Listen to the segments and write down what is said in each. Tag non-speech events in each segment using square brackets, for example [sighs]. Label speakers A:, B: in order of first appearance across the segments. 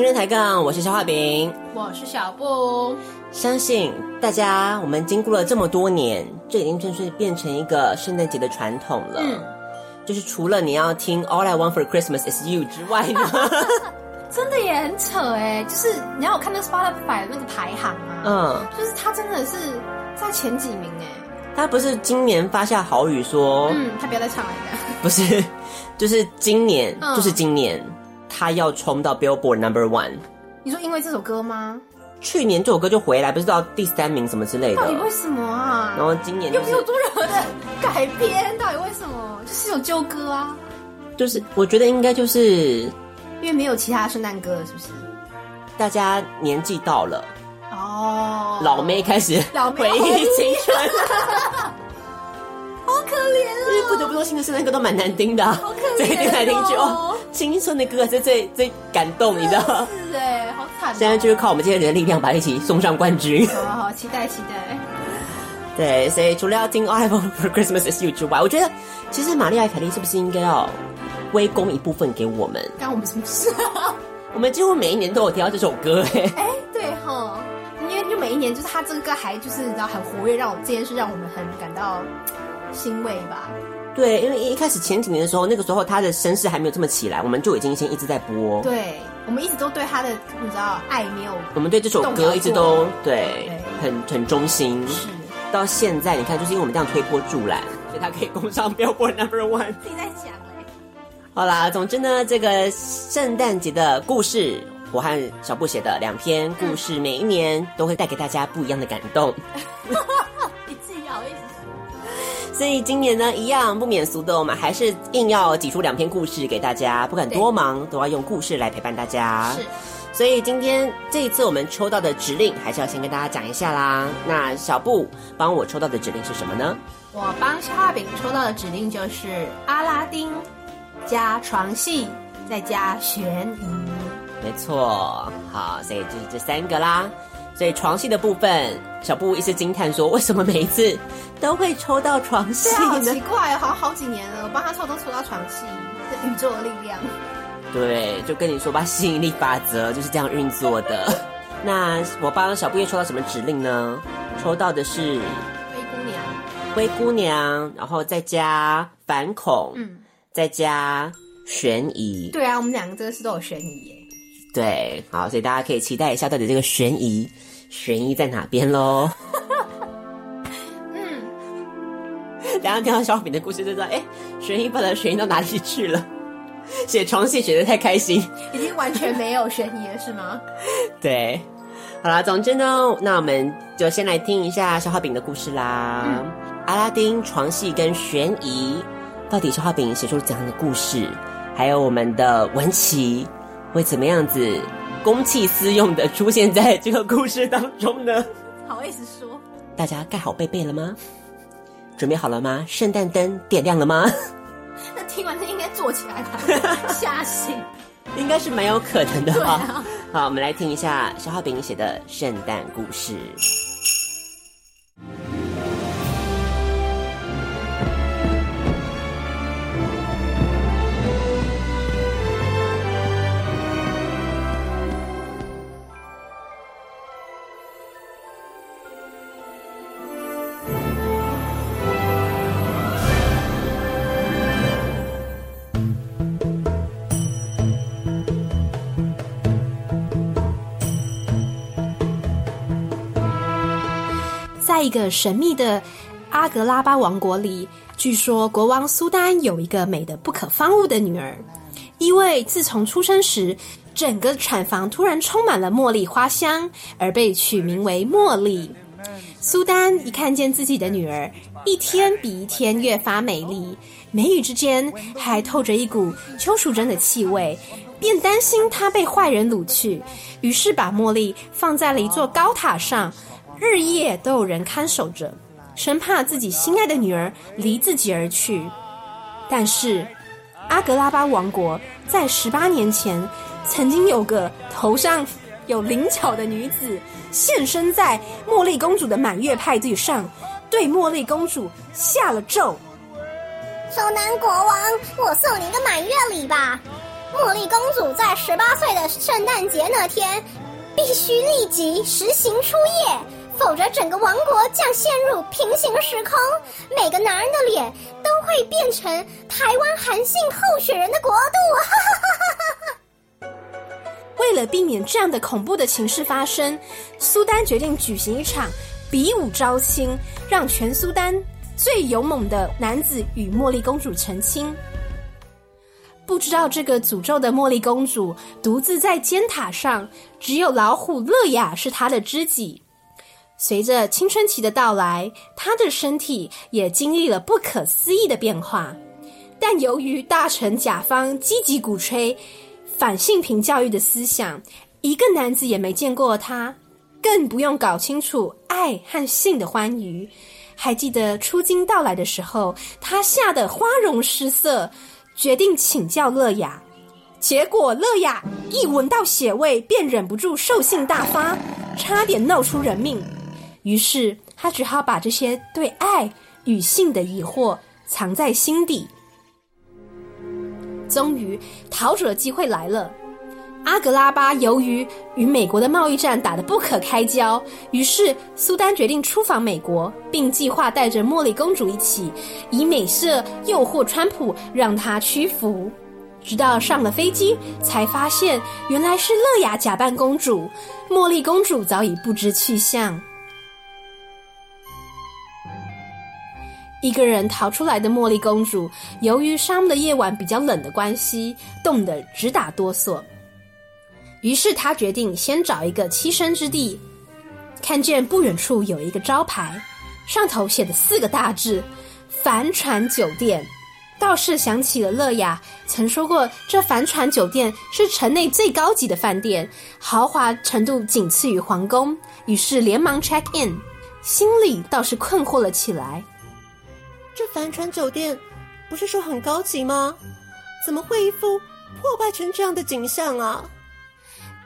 A: 青春抬杠，我是消化饼，
B: 我是小布。
A: 相信大家，我们经过了这么多年，这已经正式变成一个圣诞节的传统了。嗯，就是除了你要听《All I Want for Christmas Is You》之外呢，[laughs]
B: 真的也很扯哎。就是你要我看那 Spotify 那个排行啊，嗯，就是他真的是在前几名哎。
A: 他不是今年发下豪语说，
B: 嗯，他不要再唱了，
A: 不是，就是今年，嗯、就是今年。他要冲到 Billboard Number One，
B: 你说因为这首歌吗？
A: 去年这首歌就回来，不知道第三名什么之类的。
B: 到底为什么啊？
A: 然后今年、就是、
B: 又没有做任何的改编，到底为什么？就是一首旧歌啊。
A: 就是我觉得应该就是
B: 因为没有其他圣诞歌了，是不是？
A: 大家年纪到了
B: 哦，oh,
A: 老妹开始回忆青春。
B: 好可怜啊！
A: 因为不得不说，新的圣诞歌都蛮难听的，
B: 好可怜，所以
A: 听来听去哦，青春的歌是最最感动，你知道？
B: 是哎，好惨！
A: 现在就是靠我们这些人的力量，把一起送上冠军。
B: 好好期待期待。
A: 对，所以除了要听《All I Want for Christmas Is You》之外，我觉得其实玛丽亚凯莉是不是应该要归功一部分给我们？
B: 干我们什么事啊？
A: 我们几乎每一年都有听到这首歌，哎
B: 哎，对哈，因为就每一年就是他这个歌还就是你知道很活跃，让我这件事让我们很感到。欣慰吧，
A: 对，因为一开始前几年的时候，那个时候他的声势还没有这么起来，我们就已经先一直在播。
B: 对，我们一直都对他的你知道爱没有，
A: 我们对这首歌一直都对，对很很忠心。
B: 是，
A: 到现在你看，就是因为我们这样推波助澜，所以他可以攻上 [laughs] Billboard Number One。
B: 自己在讲嘞。
A: 好啦，总之呢，这个圣诞节的故事，我和小布写的两篇故事，嗯、每一年都会带给大家不一样的感动。[laughs] [laughs] 所以今年呢，一样不免俗的，我们还是硬要挤出两篇故事给大家，不管多忙，都要用故事来陪伴大家。
B: 是，
A: 所以今天这一次我们抽到的指令，还是要先跟大家讲一下啦。那小布帮我抽到的指令是什么呢？
B: 我帮消化饼抽到的指令就是阿拉丁加床戏再加悬疑。
A: 没错，好，所以就是这三个啦。所以床戏的部分，小布一直惊叹说：“为什么每一次 [laughs] 都会抽到床戏呢？”
B: 啊，好奇怪，好像好几年了，我帮他抽都抽到床戏，这宇宙的力量。[laughs]
A: 对，就跟你说吧，吸引力法则就是这样运作的。[laughs] 那我帮小布又抽到什么指令呢？抽到的是
B: 灰姑娘，
A: 灰姑娘，然后再加反恐，嗯，再加悬疑。
B: 对啊，我们两个真的是都有悬疑耶。
A: 对，好，所以大家可以期待一下，到底这个悬疑悬疑在哪边喽。嗯，[laughs] 大家听到小饼的故事就知道，哎，悬疑不知悬疑到哪里去了？写床戏写的太开心，[laughs]
C: 已经完全没有悬疑了，是吗？
A: 对，好啦，总之呢，那我们就先来听一下消化饼的故事啦。嗯、阿拉丁床戏跟悬疑，到底消化饼写出怎样的故事？还有我们的文琪会怎么样子公器私用的出现在这个故事当中呢？
C: 好意思说？
A: 大家盖好被被了吗？准备好了吗？圣诞灯点亮了吗？[laughs]
C: 那听完他应该坐起来吧？[laughs] 吓醒？
A: 应该是蛮有可能的哈。啊、好，我们来听一下消化饼写的圣诞故事。
B: 在一个神秘的阿格拉巴王国里，据说国王苏丹有一个美得不可方物的女儿，因为自从出生时，整个产房突然充满了茉莉花香，而被取名为茉莉。苏丹一看见自己的女儿一天比一天越发美丽，眉宇之间还透着一股邱淑贞的气味，便担心她被坏人掳去，于是把茉莉放在了一座高塔上。日夜都有人看守着，生怕自己心爱的女儿离自己而去。但是，阿格拉巴王国在十八年前，曾经有个头上有灵巧的女子现身在茉莉公主的满月派对上，对茉莉公主下了咒：“
D: 苏丹国王，我送你一个满月礼吧！茉莉公主在十八岁的圣诞节那天，必须立即实行出夜。”否则，整个王国将陷入平行时空，每个男人的脸都会变成台湾韩信候选人的国度。
B: 为了避免这样的恐怖的情势发生，苏丹决定举行一场比武招亲，让全苏丹最勇猛的男子与茉莉公主成亲。不知道这个诅咒的茉莉公主独自在尖塔上，只有老虎乐雅是她的知己。随着青春期的到来，他的身体也经历了不可思议的变化。但由于大臣甲方积极鼓吹反性平教育的思想，一个男子也没见过他，更不用搞清楚爱和性的欢愉。还记得初经到来的时候，他吓得花容失色，决定请教乐雅。结果乐雅一闻到血味，便忍不住兽性大发，差点闹出人命。于是他只好把这些对爱与性的疑惑藏在心底。终于，逃走的机会来了。阿格拉巴由于与美国的贸易战打得不可开交，于是苏丹决定出访美国，并计划带着茉莉公主一起，以美色诱惑川普，让他屈服。直到上了飞机，才发现原来是乐雅假扮公主，茉莉公主早已不知去向。一个人逃出来的茉莉公主，由于沙漠的夜晚比较冷的关系，冻得直打哆嗦。于是她决定先找一个栖身之地。看见不远处有一个招牌，上头写的四个大字“帆船酒店”，倒是想起了乐雅曾说过，这帆船酒店是城内最高级的饭店，豪华程度仅次于皇宫。于是连忙 check in，心里倒是困惑了起来。
E: 这帆船酒店不是说很高级吗？怎么会一副破败成这样的景象啊？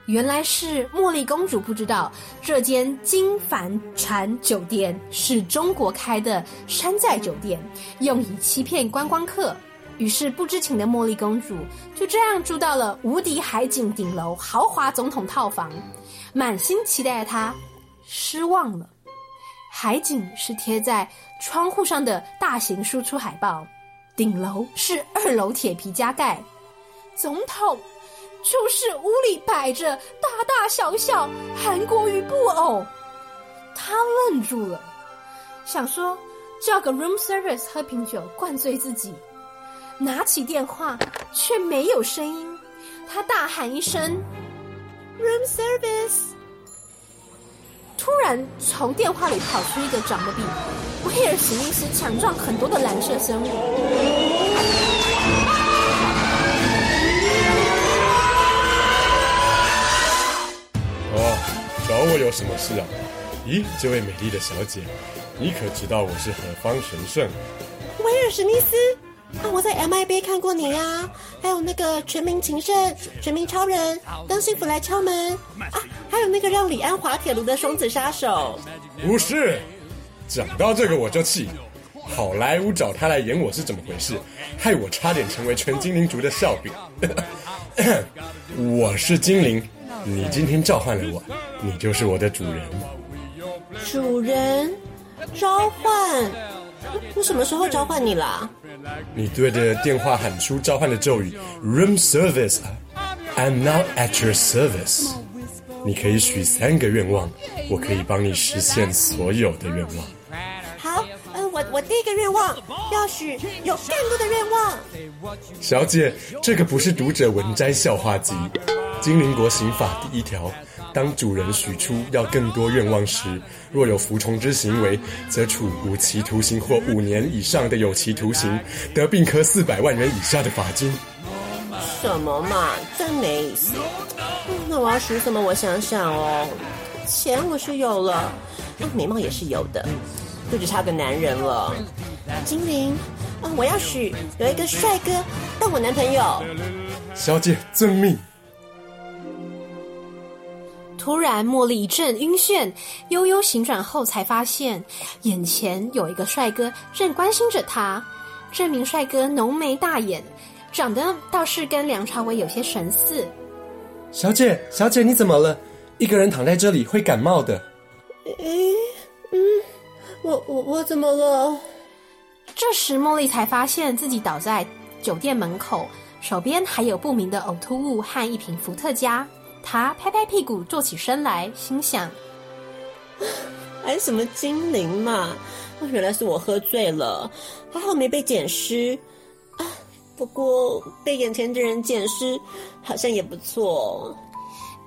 B: 原来是茉莉公主不知道这间金帆船酒店是中国开的山寨酒店，用以欺骗观光客。于是不知情的茉莉公主就这样住到了无敌海景顶楼豪华总统套房，满心期待的她失望了。海景是贴在窗户上的大型输出海报，顶楼是二楼铁皮加盖，总统就是屋里摆着大大小小韩国瑜布偶，他愣住了，想说叫个 room service 喝瓶酒灌醉自己，拿起电话却没有声音。他大喊一声
A: room service。
B: 突然，从电话里跑出一个长得比威尔史密斯强壮很多的蓝色生物。
F: 哦，找我有什么事啊？咦，这位美丽的小姐，你可知道我是何方神圣？
A: 威尔史密斯。啊！我在 MIB 看过你呀、啊，还有那个全民情圣、全民超人，当幸福来敲门啊！还有那个让李安滑铁卢的双子杀手。
F: 不是，讲到这个我就气，好莱坞找他来演我是怎么回事？害我差点成为全精灵族的笑柄。[laughs] 我是精灵，你今天召唤了我，你就是我的主人。
A: 主人，召唤？我什么时候召唤你了？
F: 你对着电话喊出召唤的咒语，Room service，I'm now at your service。你可以许三个愿望，我可以帮你实现所有的愿望。
A: 好，嗯、呃，我我第一个愿望要许有更多的愿望。
F: 小姐，这个不是读者文摘笑话集，精灵国刑法第一条。当主人许出要更多愿望时，若有服从之行为，则处无期徒刑或五年以上的有期徒刑，得并科四百万元以下的罚金。
A: 什么嘛，真没意思。那我要许什么？我想想哦。钱我是有了，美貌也是有的，就只差个男人了。精灵，我要许有一个帅哥当我男朋友。
F: 小姐，遵命。
B: 突然，茉莉一阵晕眩，悠悠醒转后，才发现眼前有一个帅哥正关心着她。这名帅哥浓眉大眼，长得倒是跟梁朝伟有些神似。
G: 小姐，小姐，你怎么了？一个人躺在这里会感冒的。
A: 诶，嗯，我我我怎么了？
B: 这时，茉莉才发现自己倒在酒店门口，手边还有不明的呕吐物和一瓶伏特加。他拍拍屁股，坐起身来，心想：“
A: 还 [sighs] 什么精灵嘛？原来是我喝醉了，还好没被捡尸。啊，[sighs] 不过被眼前的人捡尸，好像也不错。”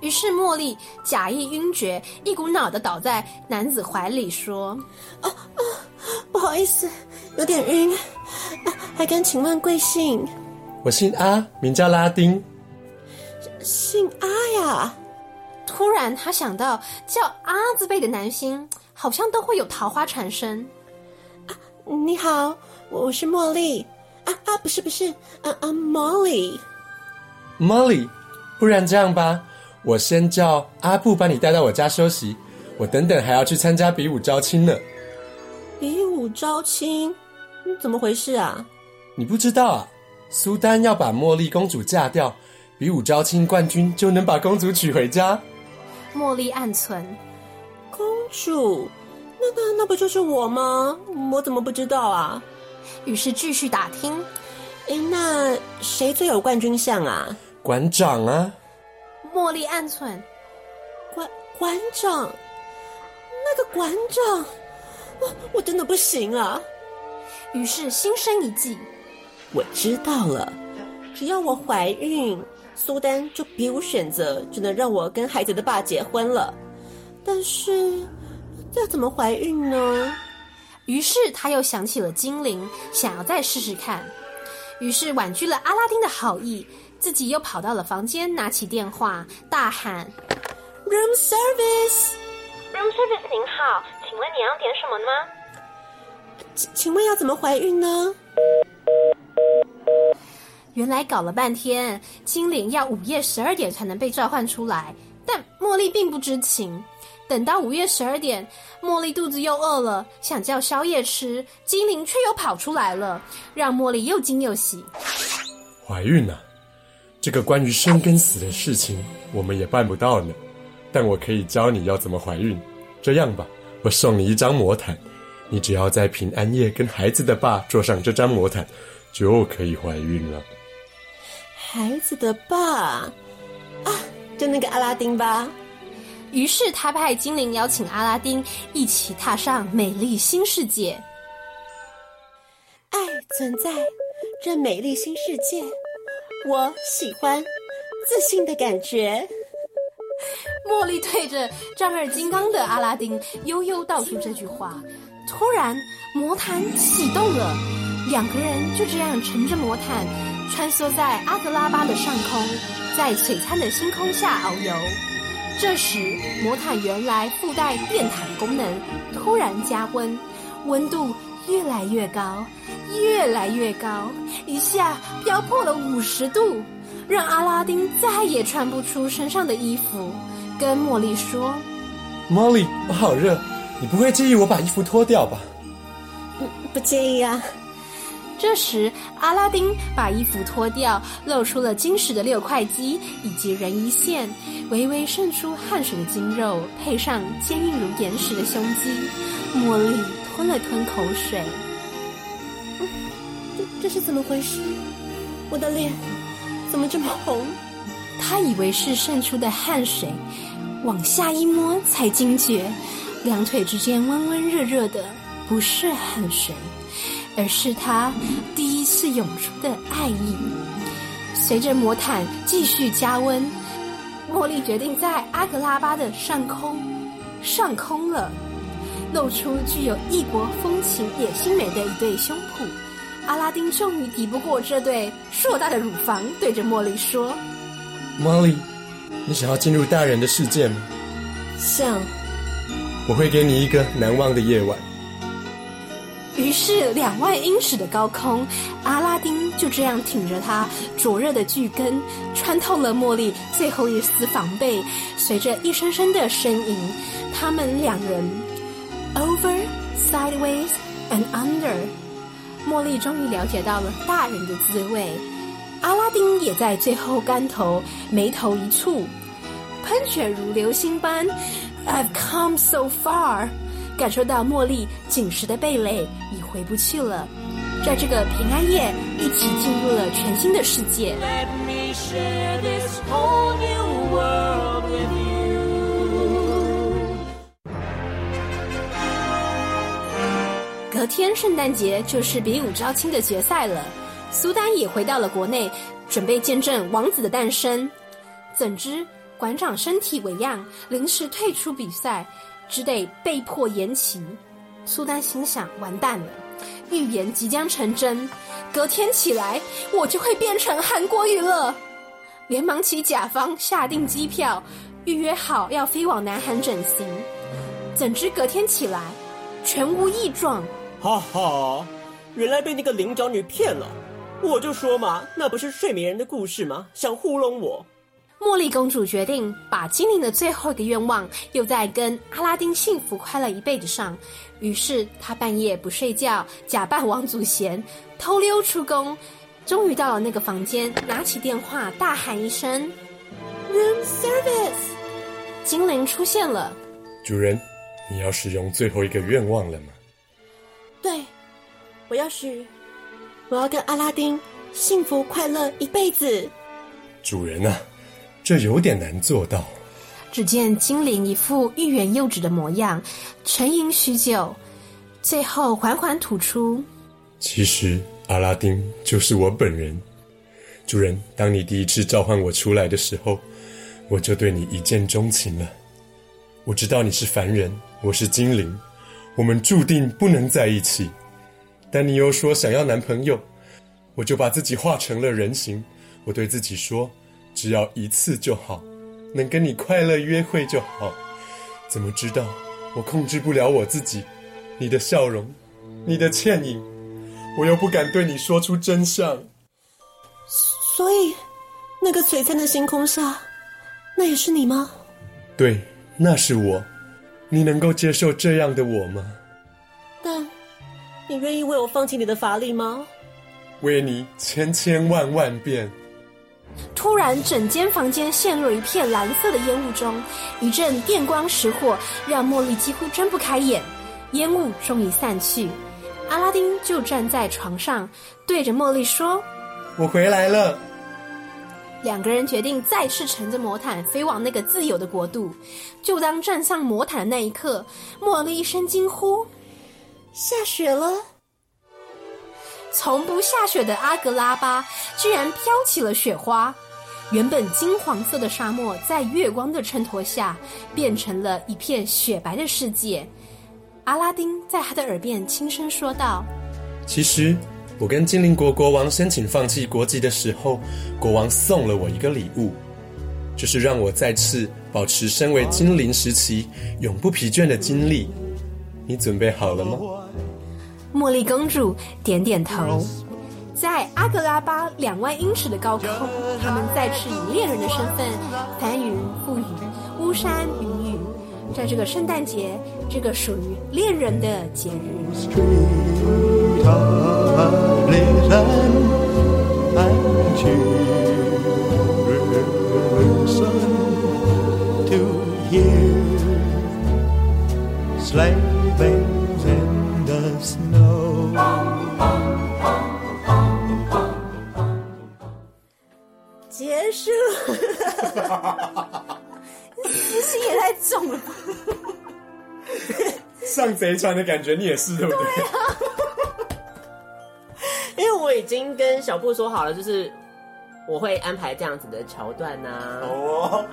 B: 于是茉莉假意晕厥，一股脑的倒在男子怀里，说：“
A: 啊啊，不好意思，有点晕。啊，还敢请问贵姓？
G: 我姓阿，名叫拉丁。”
A: 姓阿呀！
B: 突然，他想到叫阿字辈的男星，好像都会有桃花产生。
A: 啊，你好，我是茉莉。啊啊，不是不是，啊啊，Molly。
G: Molly，不然这样吧，我先叫阿布把你带到我家休息，我等等还要去参加比武招亲呢。
A: 比武招亲？怎么回事啊？
G: 你不知道啊？苏丹要把茉莉公主嫁掉。比武招亲冠军就能把公主娶回家。
B: 茉莉暗存，
A: 公主，那那那不就是我吗？我怎么不知道啊？
B: 于是继续打听。
A: 哎，那谁最有冠军相啊？
G: 馆长啊。
B: 茉莉暗存，
A: 馆馆长，那个馆长，我我真的不行啊。
B: 于是心生一计，
A: 我知道了，只要我怀孕。苏丹就别无选择，只能让我跟孩子的爸结婚了。但是，要怎么怀孕呢？
B: 于是他又想起了精灵，想要再试试看。于是婉拒了阿拉丁的好意，自己又跑到了房间，拿起电话大喊
A: ：“Room service，Room
B: service，您好，请问你要点什么吗？
A: 请请问要怎么怀孕呢？”
B: 原来搞了半天，精灵要午夜十二点才能被召唤出来，但茉莉并不知情。等到午夜十二点，茉莉肚子又饿了，想叫宵夜吃，精灵却又跑出来了，让茉莉又惊又喜。
F: 怀孕了，这个关于生跟死的事情，我们也办不到呢。但我可以教你要怎么怀孕。这样吧，我送你一张魔毯，你只要在平安夜跟孩子的爸坐上这张魔毯，就可以怀孕了。
A: 孩子的爸啊，就那个阿拉丁吧。
B: 于是他派精灵邀请阿拉丁一起踏上美丽新世界。
E: 爱存在这美丽新世界，我喜欢自信的感觉。
B: 茉莉对着丈二金刚的阿拉丁悠悠道出这句话。突然，魔毯启动了，两个人就这样乘着魔毯，穿梭在阿格拉巴的上空，在璀璨的星空下遨游。这时，魔毯原来附带电毯功能，突然加温，温度越来越高，越来越高，一下飙破了五十度，让阿拉丁再也穿不出身上的衣服。跟茉莉说：“
F: 茉莉，我好热，你不会介意我把衣服脱掉吧？”“
E: 嗯，不介意啊。”
B: 这时，阿拉丁把衣服脱掉，露出了精实的六块肌以及人鱼线，微微渗出汗水的筋肉，配上坚硬如岩石的胸肌。茉莉吞了吞口水，
E: 这这是怎么回事？我的脸怎么这么红？
B: 他以为是渗出的汗水，往下一摸才惊觉，两腿之间温温热热的，不是汗水。而是他第一次涌出的爱意。随着魔毯继续加温，茉莉决定在阿格拉巴的上空上空了，露出具有异国风情、野心美的一对胸脯。阿拉丁终于抵不过这对硕大的乳房，对着茉莉说：“
F: 茉莉，你想要进入大人的世界吗？”“
E: 想。”“
F: 我会给你一个难忘的夜晚。”
B: 于是，两万英尺的高空，阿拉丁就这样挺着他灼热的巨根，穿透了茉莉最后一丝防备。随着一声声的呻吟，他们两人 over sideways and under，茉莉终于了解到了大人的滋味。阿拉丁也在最后竿头眉头一蹙，喷泉如流星般，I've come so far。感受到茉莉紧实的蓓蕾，已回不去了。在这个平安夜，一起进入了全新的世界。Let me share this whole new world with you。隔天圣诞节就是比武招亲的决赛了，苏丹也回到了国内，准备见证王子的诞生。怎知馆长身体为恙，临时退出比赛。只得被迫延期。苏丹心想：完蛋了，预言即将成真。隔天起来，我就会变成韩国瑜了。连忙请甲方下订机票，预约好要飞往南韩整形。怎知隔天起来，全无异状。
A: 哈哈，原来被那个菱角女骗了。我就说嘛，那不是睡美人的故事吗？想糊弄我。
B: 茉莉公主决定把精灵的最后一个愿望用在跟阿拉丁幸福快乐一辈子上，于是她半夜不睡觉，假扮王祖贤，偷溜出宫，终于到了那个房间，拿起电话大喊一声：“Room service！” 精灵出现了。
F: 主人，你要使用最后一个愿望了吗？
E: 对，我要许，我要跟阿拉丁幸福快乐一辈子。
F: 主人啊。这有点难做到。
B: 只见精灵一副欲言又止的模样，沉吟许久，最后缓缓吐出：“
F: 其实阿拉丁就是我本人。主人，当你第一次召唤我出来的时候，我就对你一见钟情了。我知道你是凡人，我是精灵，我们注定不能在一起。但你又说想要男朋友，我就把自己化成了人形。我对自己说。”只要一次就好，能跟你快乐约会就好。怎么知道我控制不了我自己？你的笑容，你的倩影，我又不敢对你说出真相。
E: 所以，那个璀璨的星空下，那也是你吗？
F: 对，那是我。你能够接受这样的我吗？
E: 但，你愿意为我放弃你的法力吗？
F: 为你千千万万遍。
B: 突然，整间房间陷入一片蓝色的烟雾中，一阵电光石火，让茉莉几乎睁不开眼。烟雾终于散去，阿拉丁就站在床上，对着茉莉说：“
F: 我回来了。”
B: 两个人决定再次乘着魔毯飞往那个自由的国度。就当站上魔毯的那一刻，茉莉一声惊呼：“
A: 下雪了！”
B: 从不下雪的阿格拉巴居然飘起了雪花。原本金黄色的沙漠，在月光的衬托下，变成了一片雪白的世界。阿拉丁在他的耳边轻声说道：“
F: 其实，我跟精灵国国王申请放弃国籍的时候，国王送了我一个礼物，就是让我再次保持身为精灵时期永不疲倦的精力。你准备好了吗？”
B: 茉莉公主点点头。在阿格拉巴两万英尺的高空，他们再次以恋人的身份翻云覆雨、巫山云雨，在这个圣诞节，这个属于恋人的节日。
A: 结束，[laughs]
B: 私心也太重了吧！
F: 上贼船的感觉，你也是对不对？
A: 对啊，因为我已经跟小布说好了，就是我会安排这样子的桥段呐、啊。哦、oh.，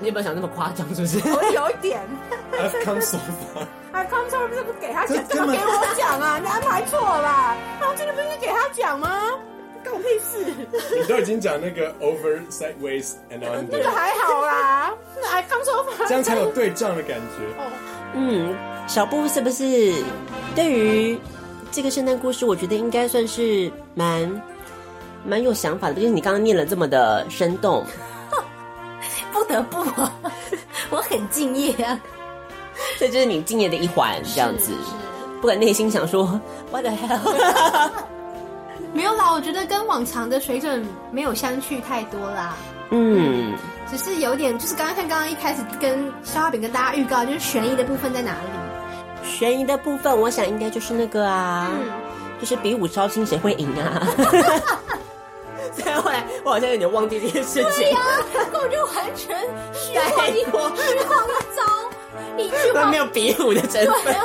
A: 你有没有想那么夸张？是不是？
B: 我有一点。[laughs]
F: I've come so far。
B: I've come so far 不是不给他讲，给我讲啊？你安排错了。那我这个不是给他讲吗？关我屁事！
F: 你都已经讲那个 over sideways and under，
B: 那个还好啦。那还刚说法，
F: 这样才有对仗的感觉。哦，
A: 嗯，小布是不是对于这个圣诞故事，我觉得应该算是蛮蛮有想法的，就是你刚刚念了这么的生动。[laughs]
B: 不得不啊，我很敬业啊。
A: 这就是你敬业的一环，这样子。不管内心想说 What the hell。[laughs]
B: 没有啦，我觉得跟往常的水准没有相去太多啦。
A: 嗯，
B: 只是有点，就是刚刚像刚刚一开始跟消化饼跟大家预告，就是悬疑的部分在哪里？
A: 悬疑的部分，我想应该就是那个啊，嗯、就是比武招亲谁会赢啊？[laughs] 所以后来我好像有点忘记这件事情。
B: 对呀、啊，我就完全虚晃一虚晃一招，一句话
A: 没有比武的成分，
B: 啊、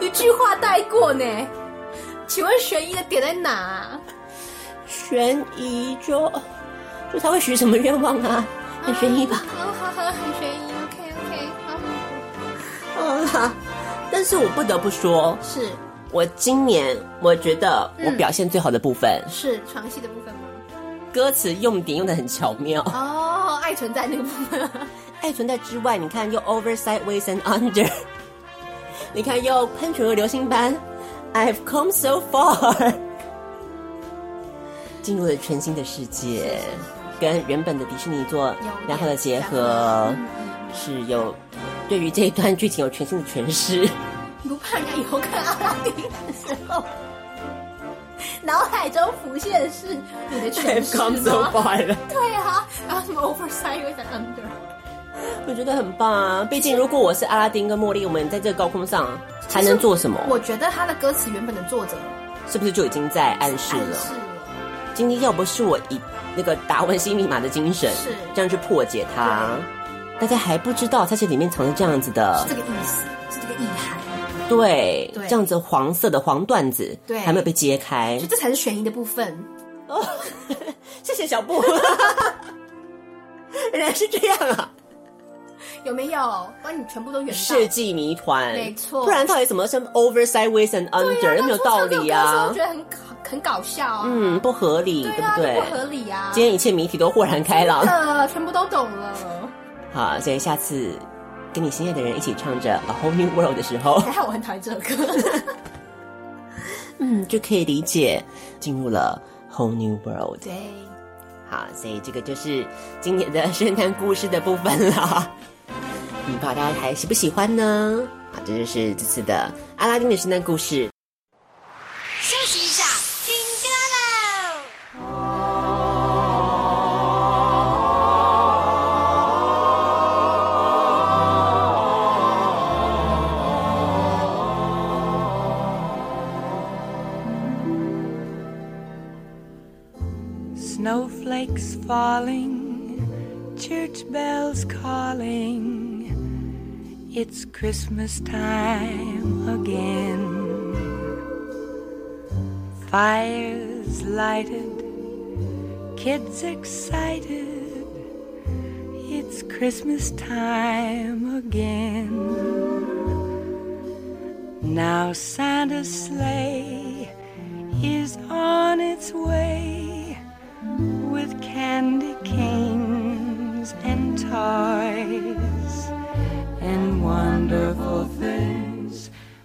B: 一句话带过呢。请问悬疑的点在哪？
A: 悬疑就就他会许什么愿望啊？很悬疑吧？
B: 好好好，很悬疑。OK OK，好。
A: 好啦，但是我不得不说，
B: 是
A: 我今年我觉得我表现最好的部分、
B: 嗯、是床戏的部分吗？
A: 歌词用点用的很巧妙
B: 哦，爱存在那个部分，[laughs]
A: 爱存在之外，你看又 over sideways and under，你看又喷泉和流星般。I've come so far，进入了全新的世界，跟原本的迪士尼做良好的结合，是有对于这一段剧情有全新的诠释。[laughs]
B: 不怕人家以后看阿拉丁的时候，脑海中浮现的是你的诠释
A: I've come so far 了。
B: 对啊，然后什么 oversize 又在 under，
A: 我觉得很棒啊。毕竟如果我是阿拉丁跟茉莉，我们在这个高空上。还能做什么？
B: 我觉得他的歌词原本的作者
A: 是不是就已经在暗示了？今天要不是我以那个达文西密码的精神，是这样去破解它，大家还不知道它这里面藏着这样子的，
B: 是这个意思，是这个意涵。
A: 对，对这样子黄色的黄段子，对，还没有被揭开，
B: 就这才是悬疑的部分。
A: 哦，[laughs] 谢谢小布，[laughs] 原来是这样啊。
B: 有没有把你全部都圆？
A: 世纪谜团，
B: 没错。
A: 不然到底怎么像 over sideways and under？没有道理啊！
B: 我觉得很很搞笑啊。
A: 嗯，不合理，对不对？
B: 不合理啊！
A: 今天一切谜题都豁然开朗，
B: 全部都懂了。
A: 好，所以下次跟你心爱的人一起唱着 A Whole New World 的时候，
B: 还好我很讨厌这首歌。[laughs]
A: 嗯，就可以理解进入了 Whole New World。
B: 对，
A: 啊，所以这个就是今年的 [laughs] 圣诞故事的部分了。[laughs] 不知道大家还喜不喜欢呢？啊，这就是这次的阿拉丁的圣诞故事。
H: Christmas time again. Fires lighted, kids excited. It's Christmas time again. Now Santa's sleigh is on its way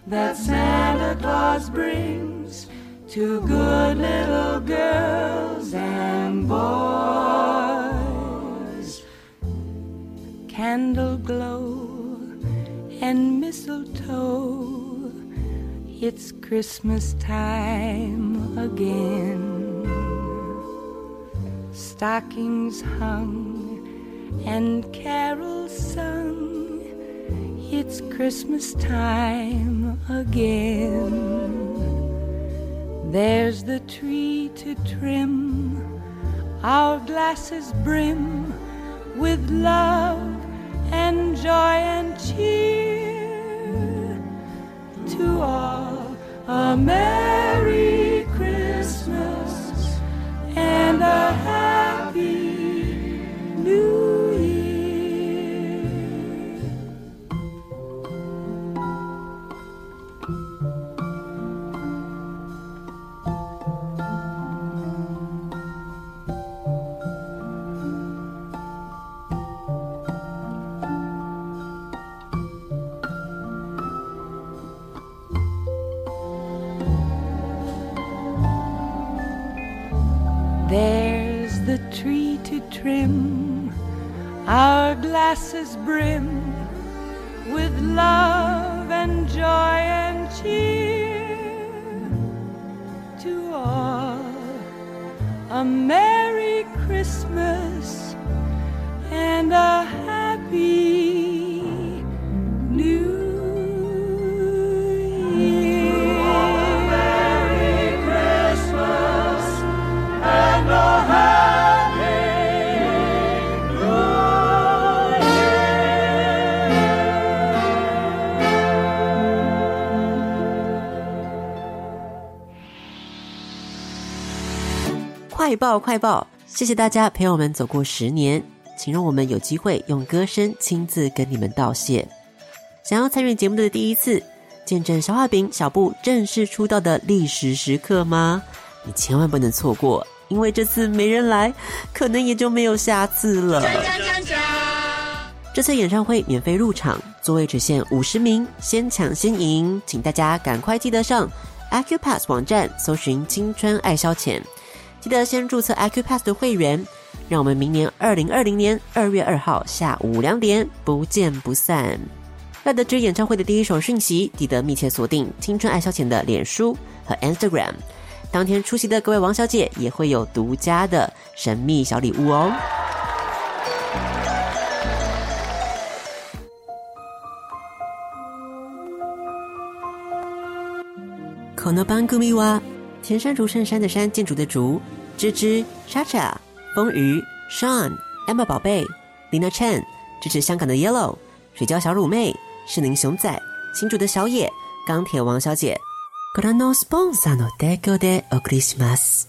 H: that Santa Claus brings to good little girls and boys. Candle glow and mistletoe it's Christmas time again. Stockings hung and carols sung. It's Christmas time again. There's the tree to trim, our glasses brim with love and joy and cheer to all a Merry Christmas and a Happy is brim.
A: 快报快报！谢谢大家陪我们走过十年，请让我们有机会用歌声亲自跟你们道谢。想要参与节目的第一次，见证小画饼小布正式出道的历史时刻吗？你千万不能错过，因为这次没人来，可能也就没有下次了。这次演唱会免费入场，座位只限五十名，先抢先赢，请大家赶快记得上 Acupass 网站搜寻“青春爱消遣”。记得先注册 Acupass 的会员，让我们明年二零二零年二月二号下午两点不见不散。要得知演唱会的第一手讯息，记得密切锁定青春爱消遣的脸书和 Instagram。当天出席的各位王小姐也会有独家的神秘小礼物哦。この番组は 田山竹衬衫的山，建筑的竹，芝芝、莎莎、风鱼、Sean、Emma 宝贝、Lina Chen，支持香港的 Yellow、水饺小乳妹、士林熊仔、新竹的小野、钢铁王小姐。ご覧のスポンサーの提供でお送りします。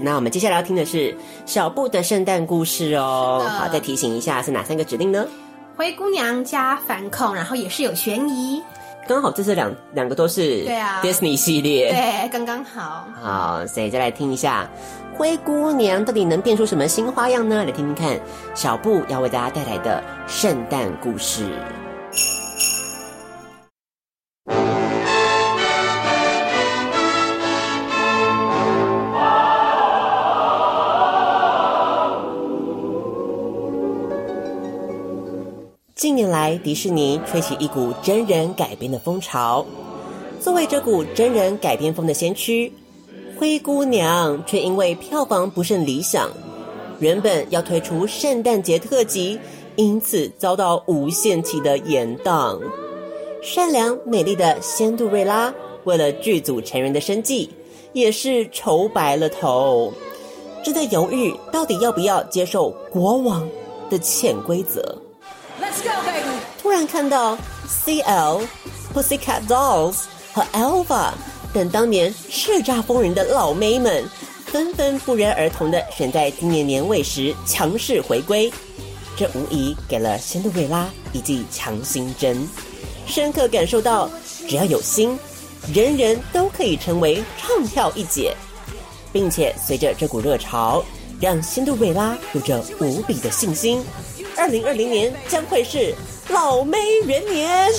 A: 那我们接下来要听的是小布的圣诞故事哦。好，再提醒一下是哪三个指令呢？
B: 灰姑娘加反恐，然后也是有悬疑。
A: 刚好这是两两个都是对啊，Disney 系列，
B: 对，刚刚好。
A: 好，所以再来听一下灰姑娘到底能变出什么新花样呢？来听听看小布要为大家带来的圣诞故事。来，迪士尼吹起一股真人改编的风潮。作为这股真人改编风的先驱，灰姑娘却因为票房不甚理想，原本要推出圣诞节特辑，因此遭到无限期的延档。善良美丽的仙杜瑞拉，为了剧组成员的生计，也是愁白了头，正在犹豫到底要不要接受国王的潜规则。Let's go！突然看到 CL、Pussycat Dolls 和 Elva 等当年叱咤风云的老妹们，纷纷不约而同的选在今年年尾时强势回归，这无疑给了仙杜瑞拉一剂强心针。深刻感受到，只要有心，人人都可以成为唱跳一姐，并且随着这股热潮，让仙杜瑞拉有着无比的信心。二零二零年将会是老妹元年。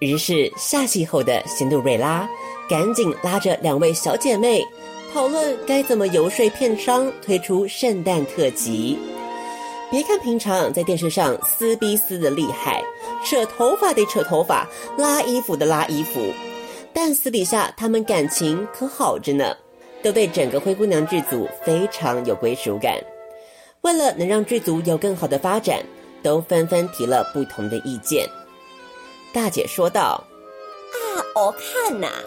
A: 于是下戏后的辛杜瑞拉赶紧拉着两位小姐妹讨论该怎么游说片商推出圣诞特辑。别看平常在电视上撕逼撕的厉害。扯头发得扯头发，拉衣服的拉衣服，但私底下他们感情可好着呢，都对整个灰姑娘剧组非常有归属感。为了能让剧组有更好的发展，都纷纷提了不同的意见。大姐说道：“
D: 啊，我看呐、啊，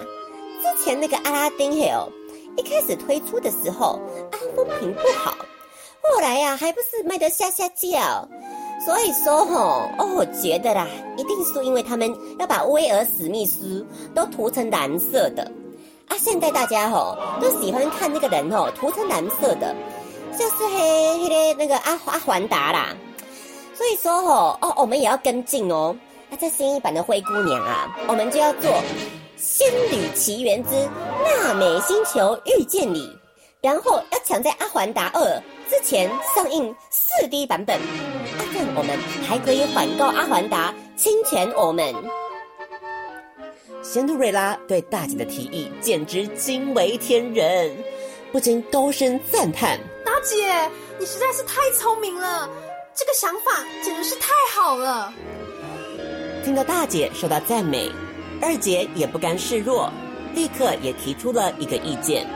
D: 之前那个阿拉丁 Hill 一开始推出的时候，啊，风评不好，后来呀、啊，还不是卖得下下叫。”所以说吼，哦，我觉得啦，一定是因为他们要把威尔史密斯都涂成蓝色的啊！现在大家吼都喜欢看那个人吼涂成蓝色的，就是嘿嘿的那个阿阿凡达啦。所以说吼，哦，我们也要跟进哦。那、啊、这新一版的灰姑娘啊，我们就要做《仙女奇缘之娜美星球遇见你》，然后要抢在《阿凡达二》之前上映四 D 版本。我们还可以反告阿凡达侵权我们。
A: 仙杜瑞拉对大姐的提议简直惊为天人，不禁高声赞叹：“
B: 大姐，你实在是太聪明了，这个想法简直是太好了。”
A: 听到大姐受到赞美，二姐也不甘示弱，立刻也提出了一个意见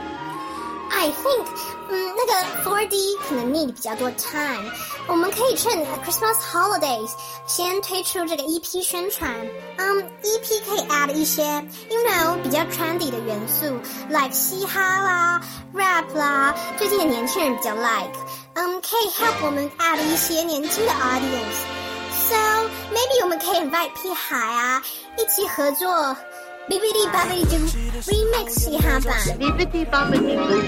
D: ：“I think，嗯，那个 4D 可能 need 比较多 time。”我们可以趁 Christmas holidays 先推出这个 EP 宣传，嗯、um,，EP 可以 add 一些，you know 比较 trendy 的元素，like 嘻哈啦、rap 啦，最近的年轻人比较 like，嗯、um,，可以 help 我们 add 一些年轻的 audience，so maybe 我们可以 invite 屁孩啊，一起合作 remix 嘻哈版，Bibbidi Bobbidi Doo，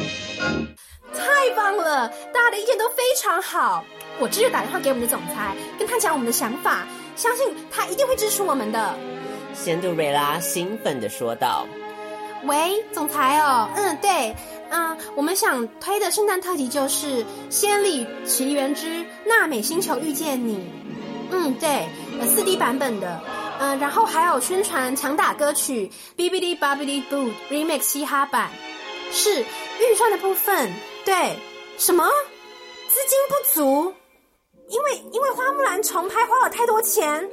B: 太棒了，大家的意见都非常好。我直接打电话给我们的总裁，跟他讲我们的想法，相信他一定会支持我们的。
A: 仙杜瑞拉兴奋地说道：“
B: 喂，总裁哦，嗯，对，嗯，我们想推的圣诞特辑就是《仙履奇缘之娜美星球遇见你》，嗯，对，呃，四 D 版本的，嗯，然后还有宣传强打歌曲《Bibidi Bobbidi Boo》Remix 嘻哈版，是预算的部分，对，什么？资金不足？”因为因为花木兰重拍花了太多钱，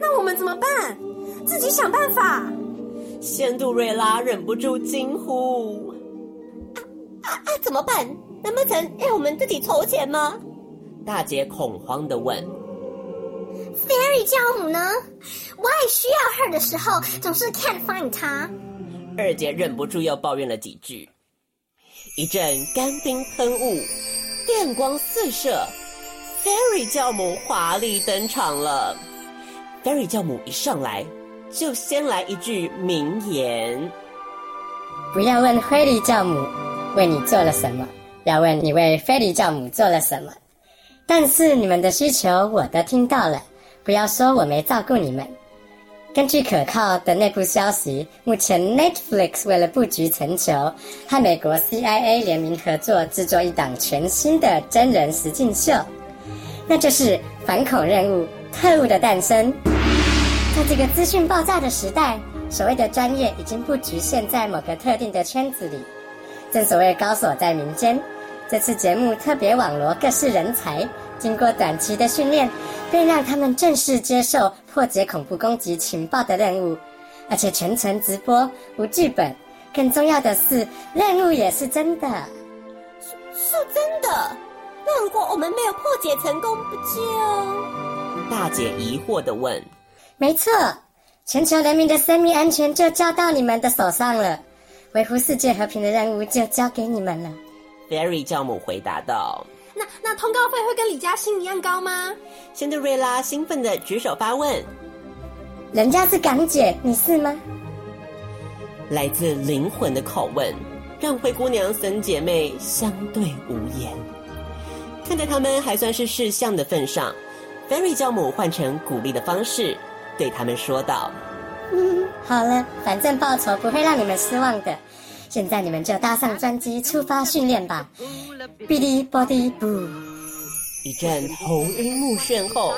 B: 那我们怎么办？自己想办法。
A: 仙杜瑞拉忍不住惊呼：“
D: 啊啊啊！怎么办？难不成要我们自己筹钱吗？”
A: 大姐恐慌的问
D: ：“Fairy 教母呢？Why 需要 her 的时候总是 can't find 她？”
A: 二姐忍不住又抱怨了几句，一阵干冰喷雾，电光四射。Fairy 教母华丽登场了。Fairy 教母一上来就先来一句名言：“
I: 不要问菲利教母为你做了什么，要问你为菲利教母做了什么。但是你们的需求我都听到了，不要说我没照顾你们。根据可靠的内部消息，目前 Netflix 为了布局全球，和美国 CIA 联名合作制作一档全新的真人实境秀。”那就是反恐任务特务的诞生。在这个资讯爆炸的时代，所谓的专业已经不局限在某个特定的圈子里。正所谓高手在民间。这次节目特别网罗各式人才，经过短期的训练，并让他们正式接受破解恐怖攻击情报的任务，而且全程直播，无剧本。更重要的是，任务也是真的，
D: 是是真的。如果我们没有破解成功，不就……
A: 大姐疑惑的问：“
I: 没错，全球人民的生命安全就交到你们的手上了，维护世界和平的任务就交给你们了。
A: Fairy 教母回答道：“
B: 那那通告费会跟李嘉欣一样高吗？”
A: 仙杜瑞拉兴奋的举手发问：“
I: 人家是港姐，你是吗？”
A: 来自灵魂的拷问，让灰姑娘三姐妹相对无言。看在她们还算是识相的份上，Fairy 教母换成鼓励的方式。对他们说道：“
I: 嗯，好了，反正报酬不会让你们失望的。现在你们就搭上专机出发训练吧。”哔哩吧哩不，
A: 一阵头晕目眩后，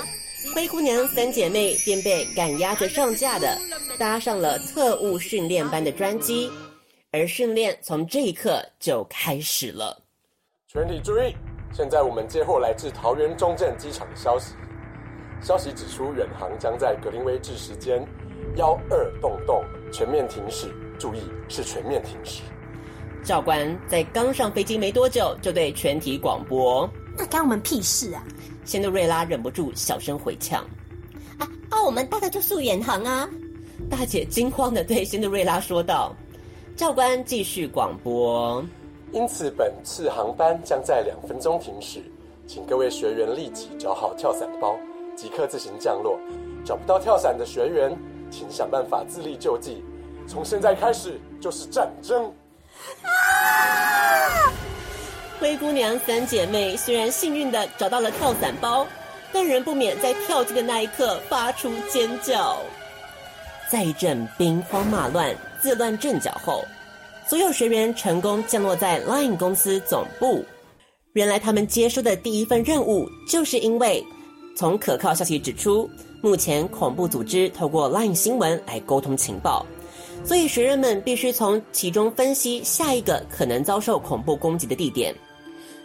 A: 灰姑娘三姐妹便被赶鸭子上架的搭上了特务训练班的专机，而训练从这一刻就开始了。
F: 全体注意，现在我们接获来自桃园中正机场的消息。消息指出，远航将在格林威治时间幺二洞洞全面停驶。注意，是全面停驶。
A: 教官在刚上飞机没多久，就对全体广播：“
B: 那关我们屁事啊！”
A: 仙杜瑞拉忍不住小声回呛：“
E: 啊啊，我们大概就是远航啊！”
A: 大姐惊慌的对仙杜瑞拉说道。教官继续广播：“
F: 因此，本次航班将在两分钟停驶，请各位学员立即找好跳伞包。”即刻自行降落，找不到跳伞的学员，请想办法自力救济。从现在开始就是战
A: 争！灰姑娘三姐妹虽然幸运的找到了跳伞包，但仍不免在跳机的那一刻发出尖叫。在一阵兵荒马乱、自乱阵脚后，所有学员成功降落在 Line 公司总部。原来他们接收的第一份任务，就是因为。从可靠消息指出，目前恐怖组织透过 LINE 新闻来沟通情报，所以学员们必须从其中分析下一个可能遭受恐怖攻击的地点。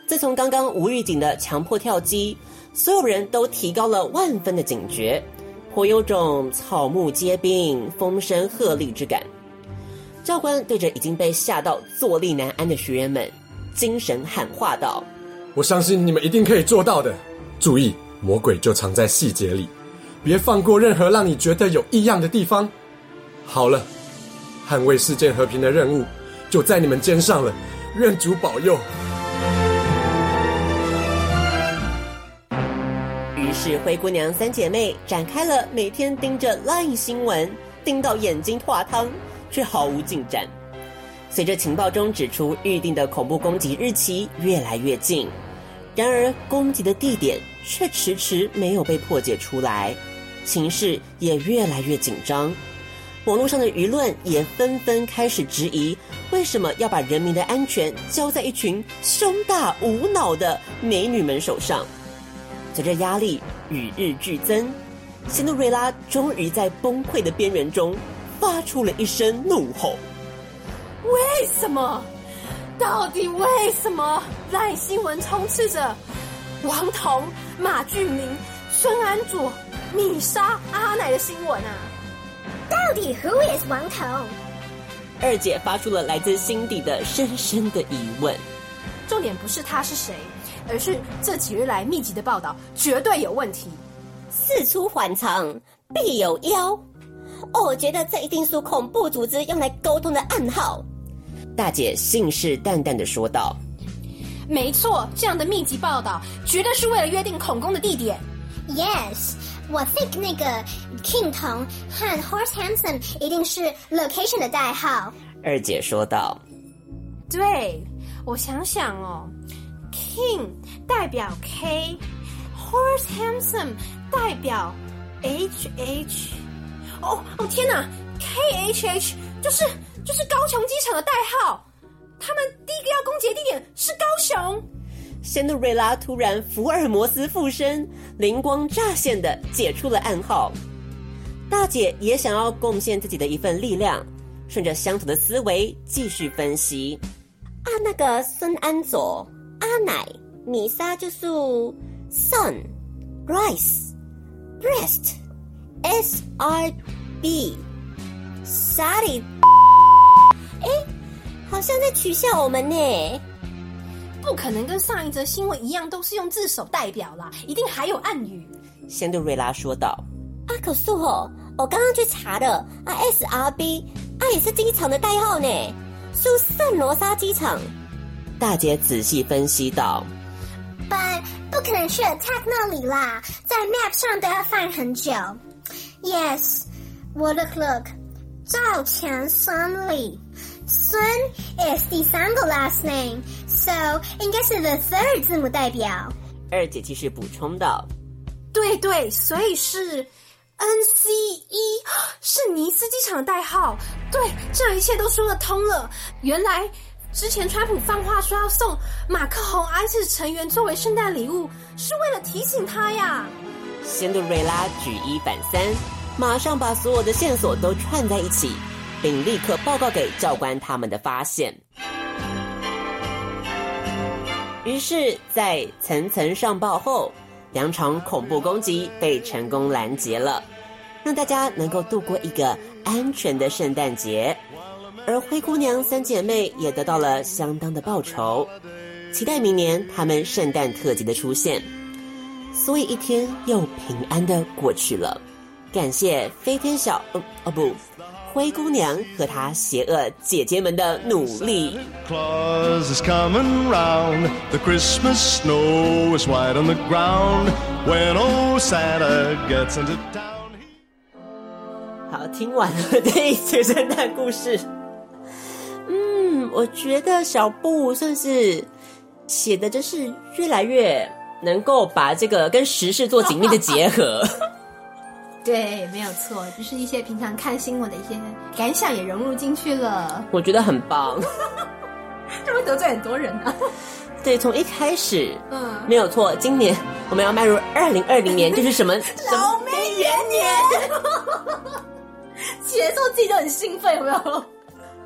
A: 自从刚刚无预警的强迫跳机，所有人都提高了万分的警觉，颇有种草木皆兵、风声鹤唳之感。教官对着已经被吓到坐立难安的学员们，精神喊话道：“
F: 我相信你们一定可以做到的，注意！”魔鬼就藏在细节里，别放过任何让你觉得有异样的地方。好了，捍卫世界和平的任务就在你们肩上了，愿主保佑。
A: 于是灰姑娘三姐妹展开了每天盯着 LINE 新闻，盯到眼睛化汤，却毫无进展。随着情报中指出预定的恐怖攻击日期越来越近。然而，攻击的地点却迟迟没有被破解出来，情势也越来越紧张。网络上的舆论也纷纷开始质疑：为什么要把人民的安全交在一群胸大无脑的美女们手上？随着压力与日俱增，仙杜瑞拉终于在崩溃的边缘中发出了一声怒吼：“
B: 为什么？”到底为什么赖新闻充斥着王彤、马俊明、孙安佐、米莎、阿奶的新闻啊？
D: 到底 Who is 王彤？
A: 二姐发出了来自心底的深深的疑问。
B: 重点不是他是谁，而是这几日来密集的报道绝对有问题。
E: 事出反常必有妖。哦，我觉得这一定是恐怖组织用来沟通的暗号。
A: 大姐信誓旦旦的说道：“
B: 没错，这样的密集报道绝对是为了约定恐攻的地点。”
D: Yes，我 think 那个 King 同和 Horse Handsome 一定是 location 的代号。
A: 二姐说道：“
B: 对，我想想哦，King 代表 K，Horse Handsome 代表 H H。哦哦天哪，K H H 就是。”就是高雄机场的代号，他们第一个要攻击的地点是高雄。
A: 仙杜瑞拉突然福尔摩斯附身，灵光乍现的解出了暗号。大姐也想要贡献自己的一份力量，顺着相同的思维继续分析。
E: 啊，那个孙安佐、阿奶、米莎就是 sun、rice、breast、s r b、Sally。哎，好像在取笑我们呢！
B: 不可能跟上一则新闻一样，都是用字首代表啦，一定还有暗语。
A: 仙杜瑞拉说道：“
E: 阿可素吼，
J: 我刚刚去查了啊，SRB 啊也是机场的代号呢，是圣罗莎机场。
A: 大姐仔细分析道
D: ：“But 不可能去 attack 那里啦，在 map 上都要翻很久。Yes，我 look look，赵钱孙李，孙 is 第三个 last name，so 应该是 the third 字母代表。”
A: 二姐继续补充道：“
B: 对对，所以是。” NCE 是尼斯机场的代号，对，这一切都说得通了。原来之前川普放话说要送马克宏 ISIS 成员作为圣诞礼物，是为了提醒他呀。
A: 仙度瑞拉举一反三，马上把所有的线索都串在一起，并立刻报告给教官他们的发现。于是，在层层上报后。两场恐怖攻击被成功拦截了，让大家能够度过一个安全的圣诞节，而灰姑娘三姐妹也得到了相当的报酬。期待明年他们圣诞特辑的出现，所以一天又平安的过去了。感谢飞天小，哦哦不。灰姑娘和她邪恶姐姐们的努力。好，听完了这一节圣诞故事。嗯，我觉得小布算是写的，真是越来越能够把这个跟时事做紧密的结合。
B: 对，没有错，就是一些平常看新闻的一些感想也融入进去了。
A: 我觉得很棒，[laughs]
B: 这会得罪很多人啊。
A: 对，从一开始，嗯，没有错。今年我们要迈入二零二零年，就是什么 [laughs]
B: 老梅元年，起来之后自己都很兴奋，有没有？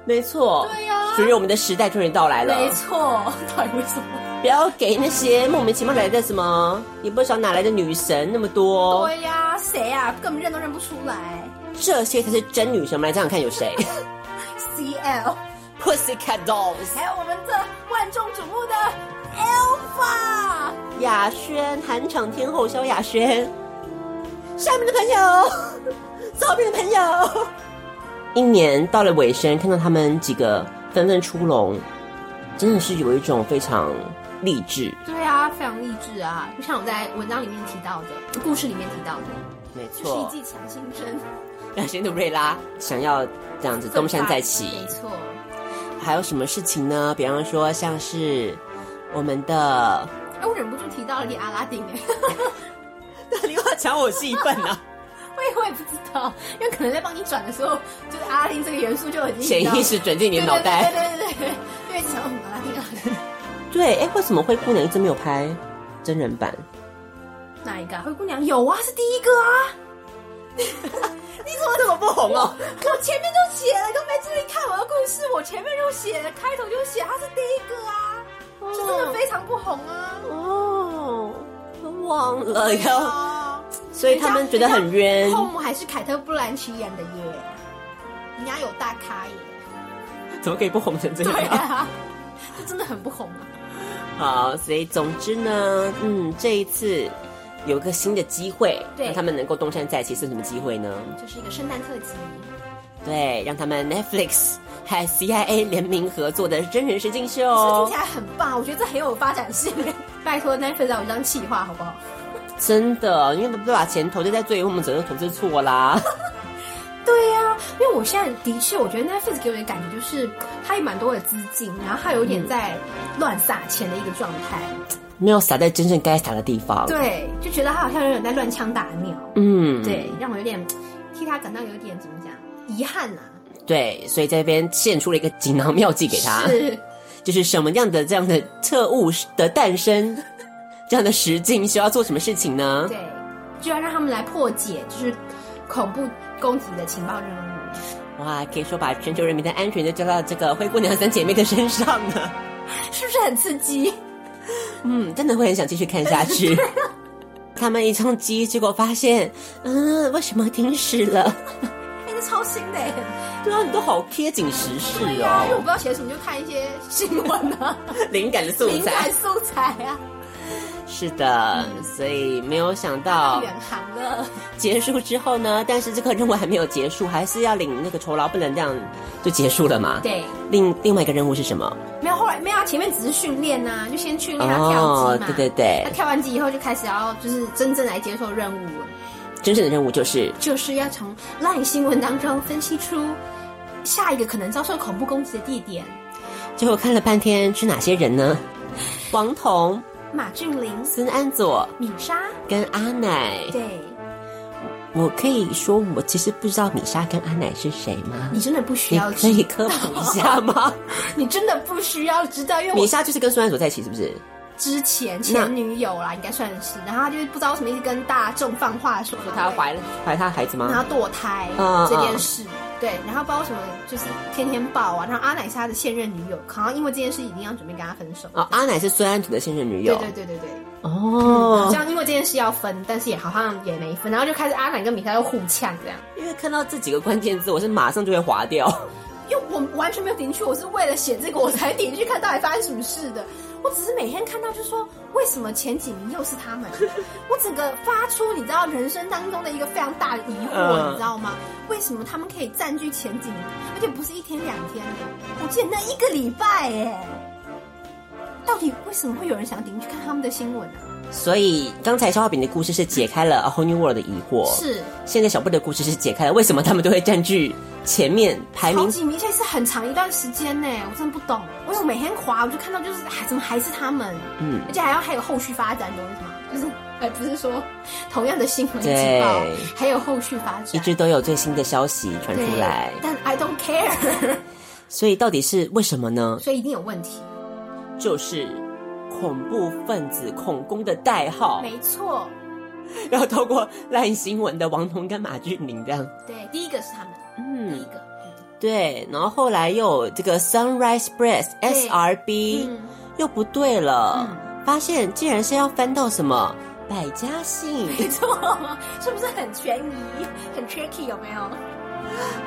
A: 没错，
B: 对呀、啊，
A: 所以我们的时代终于到来了。
B: 没错，到底为什么？
A: 不要给那些莫名其妙来的什么，也不知道哪来的女神那么多。
B: 对呀、啊，谁呀、啊？根本认都认不出来。
A: 这些才是真女神，我们来想想看有谁
B: ？CL、[laughs]
A: Pussycat Dolls，
B: 还有我们这万众瞩目的 Alpha、
A: 雅轩、韩场天后萧亚轩。下面的朋友，[laughs] 左边的朋友。一年到了尾声，看到他们几个纷纷出笼，真的是有一种非常。励志，
B: 对啊，非常励志啊！就像我在文章里面提到的，故事里面提到的，
A: 没错，
B: 是一剂强心针，
A: 让仙度瑞拉想要这样子东山再起。
B: 没错，
A: 还有什么事情呢？比方说，像是我们的……
B: 哎，我忍不住提到了你阿拉丁哎，
A: 那 [laughs] 你要抢我戏份啊？
B: 我也我也不知道，因为可能在帮你转的时候，就是阿拉丁这个元素就已
A: 经潜意识转进你的脑袋，
B: 对对对对，因为想阿拉丁阿拉丁。
A: 对，哎，为什么灰姑娘一直没有拍真人版？
B: 哪一个？灰姑娘有啊，是第一个啊！
A: 你怎么这么不红哦？
B: 我前面就写了，都没注意看我的故事，我前面就写了，开头就写他是第一个啊，哦、就真的非常不红啊！
A: 哦，忘了呀，所以他们觉得很冤。
B: 后母还是凯特·布兰奇演的耶，人家有大咖耶，
A: 怎么可以不红成这样？
B: 对啊，这真的很不红啊！
A: 好，所以总之呢，嗯，这一次有一个新的机会，对，让他们能够东山再起，是什么机会呢？
B: 就是一个圣诞特辑，
A: 对，让他们 Netflix 和 CIA 联名合作的真人实境秀，
B: 听起来很棒，我觉得这很有发展性。拜托 Netflix 让我一张企划好不好？
A: 真的，因为不把钱投资在最后，我们整个投资错啦。[laughs]
B: 对呀、啊，因为我现在的确，我觉得 Netflix 给我的感觉就是，它有蛮多的资金，然后它有点在乱撒钱的一个状态，
A: 没有撒在真正该撒的地方。
B: 对，就觉得他好像有点在乱枪打鸟。嗯，对，让我有点替他感到有点怎么讲遗憾呐、啊。
A: 对，所以在这边献出了一个锦囊妙计给他，是，就是什么样的这样的特务的诞生，这样的实境需要做什么事情呢？
B: 对，就要让他们来破解，就是恐怖。攻击的情报任务，
A: 哇，可以说把全球人民的安全都交到这个灰姑娘三姐妹的身上了，[laughs]
B: 是不是很刺激？
A: 嗯，真的会很想继续看下去。[laughs] 他们一冲击，结果发现，嗯，为什么停驶了？
B: 哎，这超新的，
A: 对啊，你都好贴紧时事哦。
B: 啊、因为我不知道写什么，就看一些新闻啊，[laughs]
A: 灵感的素材，
B: 灵感素材啊。
A: 是的，所以没有想到
B: 远航了。
A: 结束之后呢，但是这个任务还没有结束，还是要领那个酬劳，不能这样就结束了嘛？
B: 对。
A: 另另外一个任务是什么？
B: 没有，后来没有，前面只是训练呐，就先训练他跳机嘛。哦，
A: 对对对。
B: 他跳完机以后就开始要就是真正来接受任务了。
A: 真正的任务就是
B: 就是要从 LINE 新闻当中分析出下一个可能遭受恐怖攻击的地点。
A: 结果看了半天是哪些人呢？[laughs] 王彤。
B: 马俊麟、
A: 孙安佐、
B: 米莎
A: 跟阿奶。
B: 对，
A: 我可以说我其实不知道米莎跟阿奶是谁吗？
B: 你真的不需要，
A: 可以科普一下吗？[laughs]
B: 你真的不需要知道，因为
A: 米莎就是跟孙安佐在一起，是不是？
B: 之前前女友啦，应该算是。然后他就是不知道什么意思跟大众放话说，
A: 说他怀了怀他孩子吗？
B: 然后堕胎这件事。嗯嗯对，然后包括什么，就是天天抱啊。然后阿奶是他的现任女友，好像因为这件事一定要准备跟他分手。
A: 哦，阿奶是孙安佐的现任女友。
B: 对对对对对。
A: 哦，
B: 这样因为这件事要分，但是也好像也没分，然后就开始阿奶跟米莎又互呛这样。
A: 因为看到这几个关键字，我是马上就会划掉。
B: 因为我完全没有点进去，我是为了写这个我才点进去看到底发生什么事的。我只是每天看到就说，为什么前几名又是他们？[laughs] 我整个发出你知道人生当中的一个非常大的疑惑，呃、你知道吗？为什么他们可以占据前几名，而且不是一天两天的？我记得那一个礼拜耶，到底为什么会有人想点进去看他们的新闻呢、啊？
A: 所以刚才消化饼的故事是解开了 A Whole New World 的疑惑，
B: 是
A: 现在小布的故事是解开了为什么他们都会占据前面排名，
B: 好几名，而且是很长一段时间呢，我真的不懂。我有每天滑，我就看到就是还怎么还是他们，嗯，而且还要还有后续发展，懂我意思吗？就是哎，不是说同样的新闻情报，还有后续发展，
A: 一直都有最新的消息传出来，
B: 但 I don't care。
A: 所以到底是为什么呢？
B: 所以一定有问题，
A: 就是。恐怖分子恐攻的代号，
B: 没错。
A: 然后透过烂新闻的王彤跟马俊麟这样，
B: 对，第一个是他们，嗯，第一个，嗯、
A: 对。然后后来又有这个 Sunrise Press SRB，、嗯、又不对了，嗯、发现竟然是要翻到什么百家姓，
B: 没错，是不是很悬疑、很 tricky？有没有？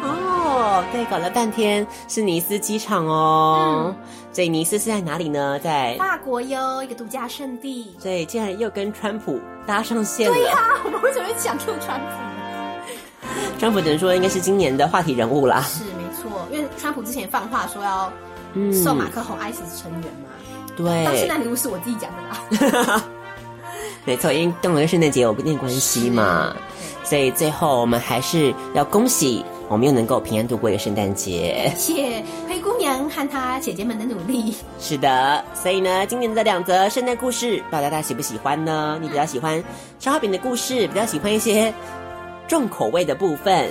A: 哦，对，搞了半天是尼斯机场哦。嗯所以尼斯是在哪里呢？在
B: 法国哟，一个度假胜地。
A: 所以竟然又跟川普搭上线了。
B: 对呀、啊，我们为什么会讲 Q 川普？
A: 川普只能说应该是今年的话题人物啦。
B: 是没错，因为川普之前放话说要送马克宏 ISIS 成员嘛。
A: 对。
B: 到现在礼物是我自己讲的啦。[laughs]
A: 没错，因为跟我跟圣诞节有一定关系嘛。所以最后我们还是要恭喜。我们又能够平安度过一个圣诞节，
B: 谢灰姑娘和她姐姐们的努力。
A: 是的，所以呢，今年的两则圣诞故事，不知道大家喜不喜欢呢？你比较喜欢消化饼的故事，比较喜欢一些重口味的部分，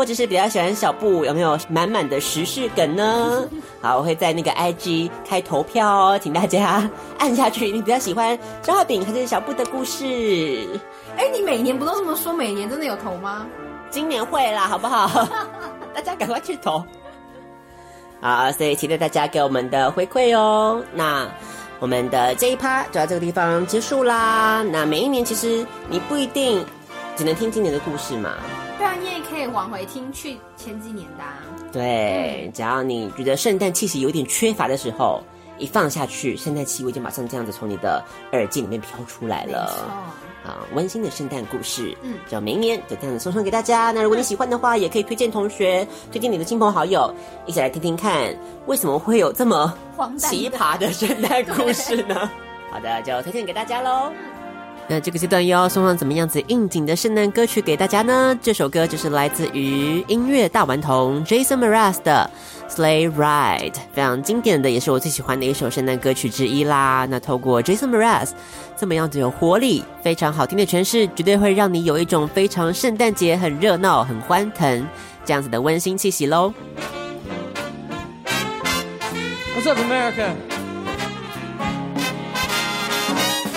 A: 或者是比较喜欢小布有没有满满的时事梗呢？好，我会在那个 IG 开投票哦，请大家按下去。你比较喜欢消化饼还是小布的故事？
B: 哎，你每年不都这么说？每年真的有投吗？
A: 今年会啦，好不好？[laughs] 大家赶快去投。好，所以期待大家给我们的回馈哦。那我们的这一趴就到这个地方结束啦。那每一年其实你不一定只能听今年的故事嘛。
B: 对啊，你也可以往回听去前几年的啊。
A: 对，只要你觉得圣诞气息有点缺乏的时候，一放下去，圣诞气味就马上这样子从你的耳机里面飘出来了。啊，温馨的圣诞故事，嗯，就明年就这样子送上给大家。那如果你喜欢的话，也可以推荐同学，推荐你的亲朋好友，一起来听听看，为什么会有这么奇葩的圣诞故事呢？好的，就推荐给大家喽。那这个阶段又要送上怎么样子应景的圣诞歌曲给大家呢？这首歌就是来自于音乐大顽童 Jason Mraz 的《Sleigh Ride》，非常经典的，也是我最喜欢的一首圣诞歌曲之一啦。那透过 Jason Mraz 这么样子有活力、非常好听的诠释，绝对会让你有一种非常圣诞节很热闹、很欢腾这样子的温馨气息喽。
K: What's up, America?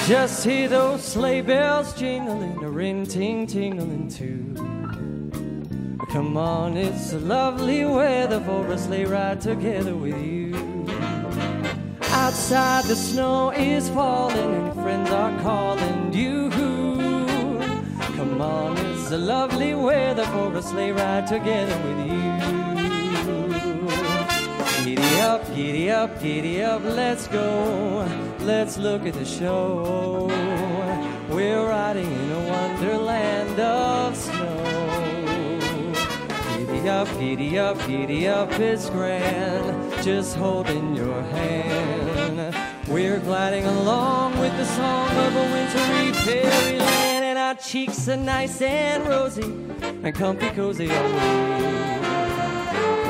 K: Just hear those sleigh bells jingling, a ring ting tingling too. Come on, it's a lovely weather for a sleigh ride together with you. Outside the snow is falling and friends are calling you. Come on, it's a lovely weather for a sleigh ride together with you. Giddy up, giddy up, giddy up, let's go. let's look at the show. We're riding in a wonderland of snow. Giddy up, giddy up, giddy up, it's grand, just holding your hand. We're gliding along with the song of a wintry fairyland, and our cheeks are nice and rosy, and comfy cozy are.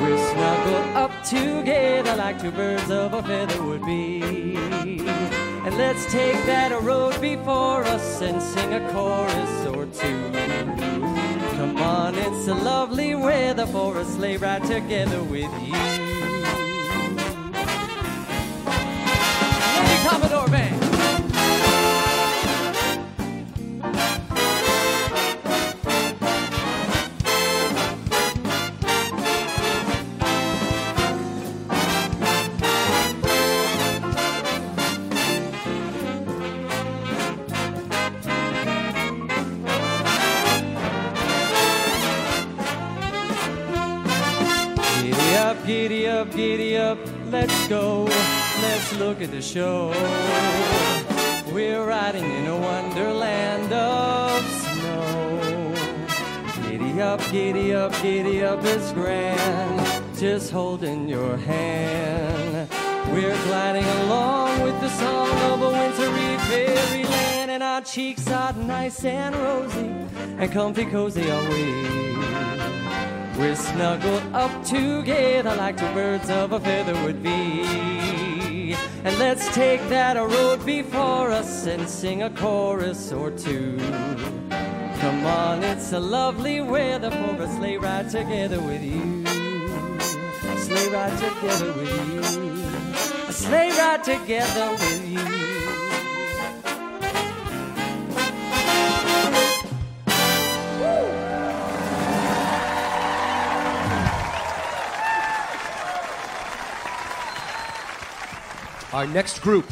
K: We're snuggled up together like two birds of a feather would be. And let's take that road before us and sing a chorus or two. Come on, it's a lovely weather for a sleigh ride together with you. Lady Commodore Band. The show. We're riding in a wonderland of snow. Giddy up, giddy up, giddy up, it's grand. Just holding your hand. We're gliding along with the song of a wintry fairyland, and our cheeks are nice and rosy, and comfy cozy are we. We're snuggled up together like two birds of a feather would be. And let's take that road before us and sing a chorus or two. Come on, it's a lovely weather for a sleigh ride together with you. A sleigh ride together with you. A sleigh ride together with you.
L: Our next group